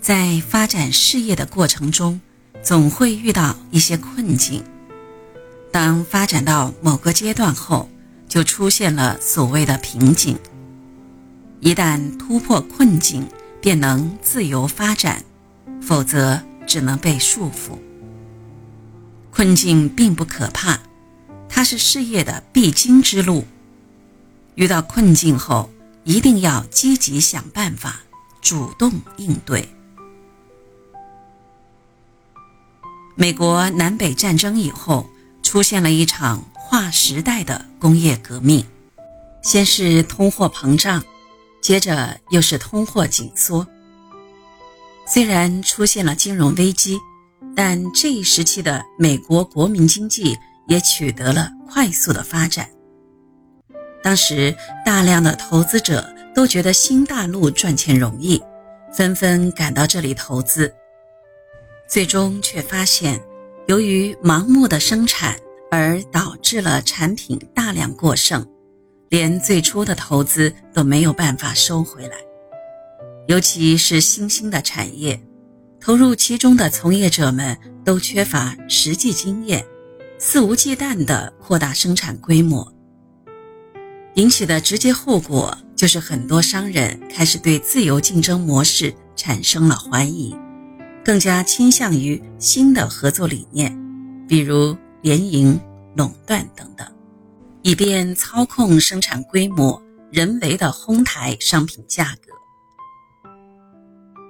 在发展事业的过程中，总会遇到一些困境。当发展到某个阶段后，就出现了所谓的瓶颈。一旦突破困境，便能自由发展；否则，只能被束缚。困境并不可怕，它是事业的必经之路。遇到困境后，一定要积极想办法，主动应对。美国南北战争以后，出现了一场划时代的工业革命，先是通货膨胀，接着又是通货紧缩。虽然出现了金融危机，但这一时期的美国国民经济也取得了快速的发展。当时，大量的投资者都觉得新大陆赚钱容易，纷纷赶到这里投资。最终却发现，由于盲目的生产而导致了产品大量过剩，连最初的投资都没有办法收回来。尤其是新兴的产业，投入其中的从业者们都缺乏实际经验，肆无忌惮地扩大生产规模，引起的直接后果就是很多商人开始对自由竞争模式产生了怀疑，更加倾向于新的合作理念，比如联营、垄断等等，以便操控生产规模，人为的哄抬商品价格。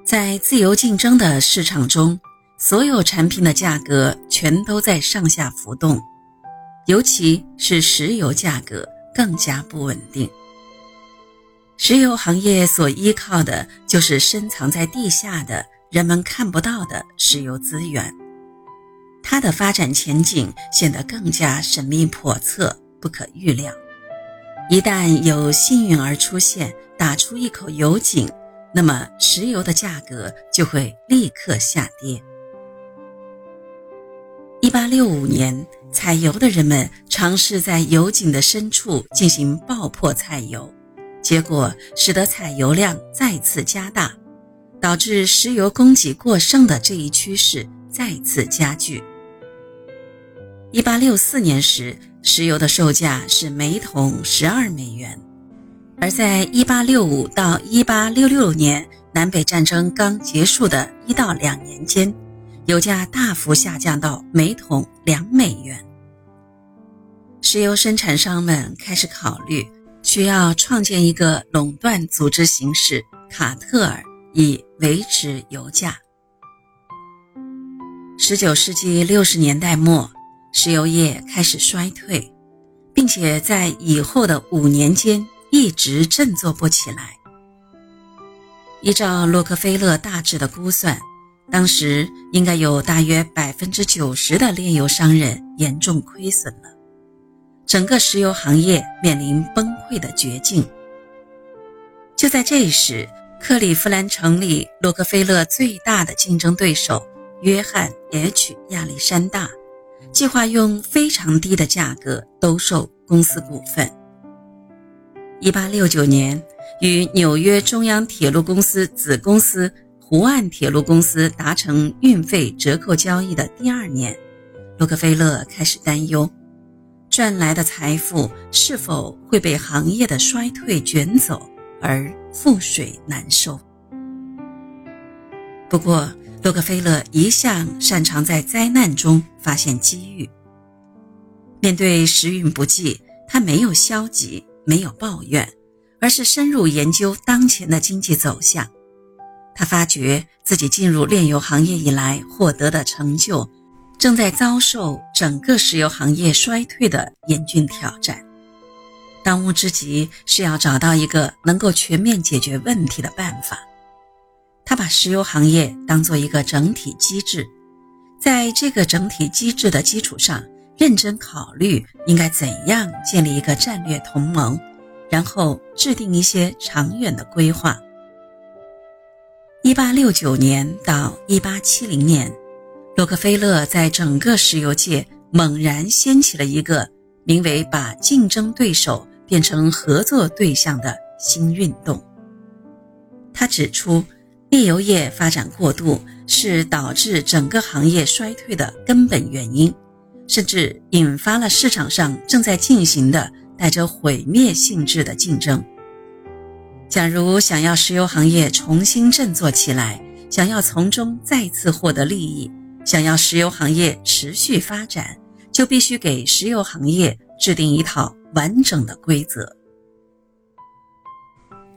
在自由竞争的市场中，所有产品的价格全都在上下浮动，尤其是石油价格更加不稳定。石油行业所依靠的就是深藏在地下的人们看不到的石油资源，它的发展前景显得更加神秘叵测、不可预料。一旦有幸运儿出现，打出一口油井。那么，石油的价格就会立刻下跌。一八六五年，采油的人们尝试在油井的深处进行爆破采油，结果使得采油量再次加大，导致石油供给过剩的这一趋势再次加剧。一八六四年时，石油的售价是每桶十二美元。而在1865到1866年南北战争刚结束的一到两年间，油价大幅下降到每桶两美元。石油生产商们开始考虑需要创建一个垄断组织形式——卡特尔，以维持油价。19世纪60年代末，石油业开始衰退，并且在以后的五年间。一直振作不起来。依照洛克菲勒大致的估算，当时应该有大约百分之九十的炼油商人严重亏损了，整个石油行业面临崩溃的绝境。就在这时，克利夫兰城里洛克菲勒最大的竞争对手约翰 ·H· 亚历山大，计划用非常低的价格兜售公司股份。一八六九年，与纽约中央铁路公司子公司湖岸铁路公司达成运费折扣交易的第二年，洛克菲勒开始担忧，赚来的财富是否会被行业的衰退卷走，而覆水难收。不过，洛克菲勒一向擅长在灾难中发现机遇。面对时运不济，他没有消极。没有抱怨，而是深入研究当前的经济走向。他发觉自己进入炼油行业以来获得的成就，正在遭受整个石油行业衰退的严峻挑战。当务之急是要找到一个能够全面解决问题的办法。他把石油行业当做一个整体机制，在这个整体机制的基础上。认真考虑应该怎样建立一个战略同盟，然后制定一些长远的规划。一八六九年到一八七零年，洛克菲勒在整个石油界猛然掀起了一个名为“把竞争对手变成合作对象”的新运动。他指出，炼油业发展过度是导致整个行业衰退的根本原因，甚至引发了市场上正在进行的带着毁灭性质的竞争。假如想要石油行业重新振作起来，想要从中再次获得利益，想要石油行业持续发展，就必须给石油行业制定一套完整的规则。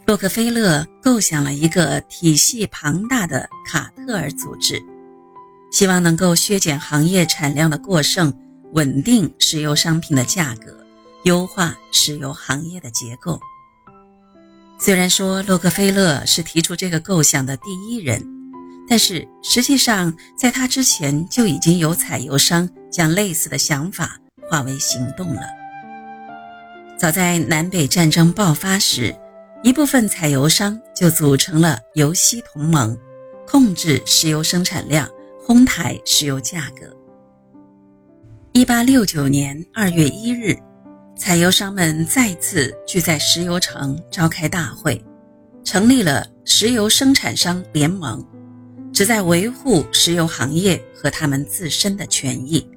洛克菲勒构想了一个体系庞大的卡特尔组织，希望能够削减行业产量的过剩，稳定石油商品的价格，优化石油行业的结构。虽然说洛克菲勒是提出这个构想的第一人，但是实际上在他之前就已经有采油商将类似的想法化为行动了。早在南北战争爆发时。一部分采油商就组成了油西同盟，控制石油生产量，哄抬石油价格。一八六九年二月一日，采油商们再次聚在石油城召开大会，成立了石油生产商联盟，旨在维护石油行业和他们自身的权益。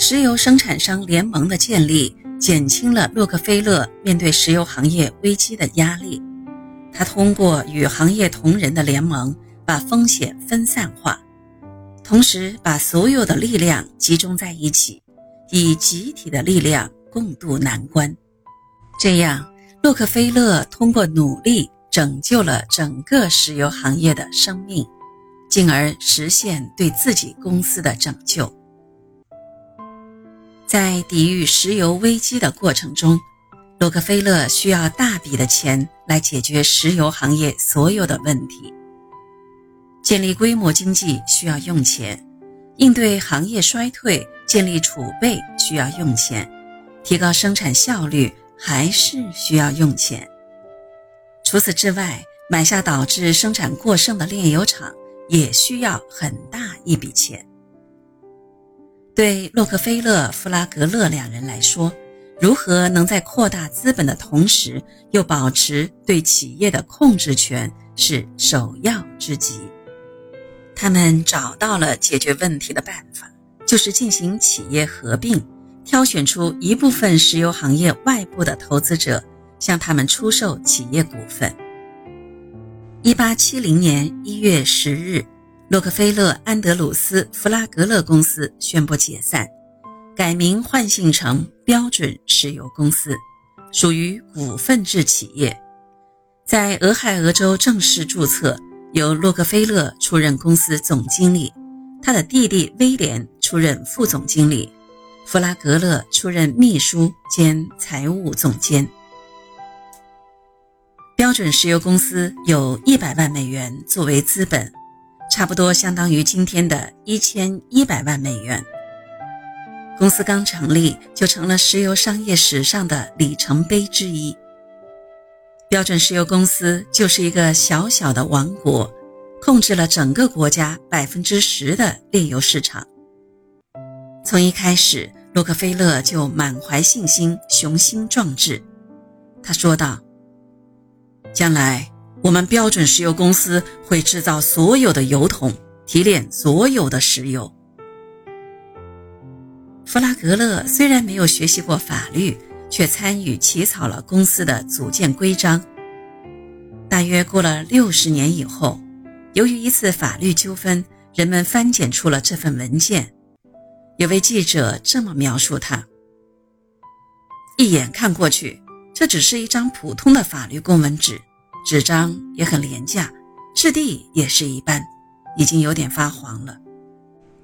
石油生产商联盟的建立。减轻了洛克菲勒面对石油行业危机的压力。他通过与行业同仁的联盟，把风险分散化，同时把所有的力量集中在一起，以集体的力量共度难关。这样，洛克菲勒通过努力拯救了整个石油行业的生命，进而实现对自己公司的拯救。在抵御石油危机的过程中，洛克菲勒需要大笔的钱来解决石油行业所有的问题。建立规模经济需要用钱，应对行业衰退建立储备需要用钱，提高生产效率还是需要用钱。除此之外，买下导致生产过剩的炼油厂也需要很大一笔钱。对洛克菲勒、弗拉格勒两人来说，如何能在扩大资本的同时又保持对企业的控制权是首要之急。他们找到了解决问题的办法，就是进行企业合并，挑选出一部分石油行业外部的投资者，向他们出售企业股份。一八七零年一月十日。洛克菲勒安德鲁斯弗拉格勒公司宣布解散，改名换姓成标准石油公司，属于股份制企业，在俄亥俄州正式注册，由洛克菲勒出任公司总经理，他的弟弟威廉出任副总经理，弗拉格勒出任秘书兼财务总监。标准石油公司有一百万美元作为资本。差不多相当于今天的一千一百万美元。公司刚成立就成了石油商业史上的里程碑之一。标准石油公司就是一个小小的王国，控制了整个国家百分之十的炼油市场。从一开始，洛克菲勒就满怀信心、雄心壮志。他说道：“将来。”我们标准石油公司会制造所有的油桶，提炼所有的石油。弗拉格勒虽然没有学习过法律，却参与起草了公司的组建规章。大约过了六十年以后，由于一次法律纠纷，人们翻检出了这份文件。有位记者这么描述他：一眼看过去，这只是一张普通的法律公文纸。纸张也很廉价，质地也是一般，已经有点发黄了。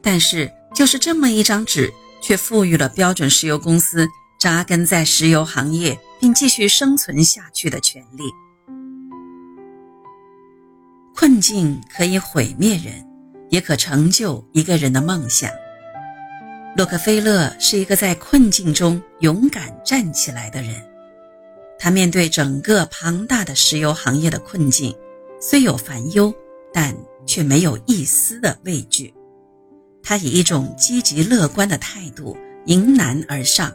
但是，就是这么一张纸，却赋予了标准石油公司扎根在石油行业并继续生存下去的权利。困境可以毁灭人，也可成就一个人的梦想。洛克菲勒是一个在困境中勇敢站起来的人。他面对整个庞大的石油行业的困境，虽有烦忧，但却没有一丝的畏惧。他以一种积极乐观的态度迎难而上，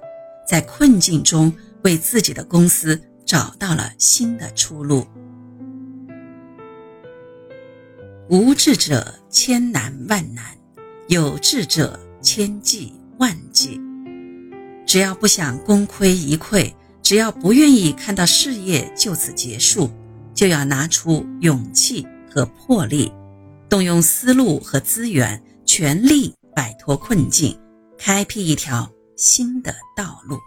在困境中为自己的公司找到了新的出路。无志者千难万难，有志者千计万计。只要不想功亏一篑，只要不愿意看到事业就此结束，就要拿出勇气和魄力，动用思路和资源，全力摆脱困境，开辟一条新的道路。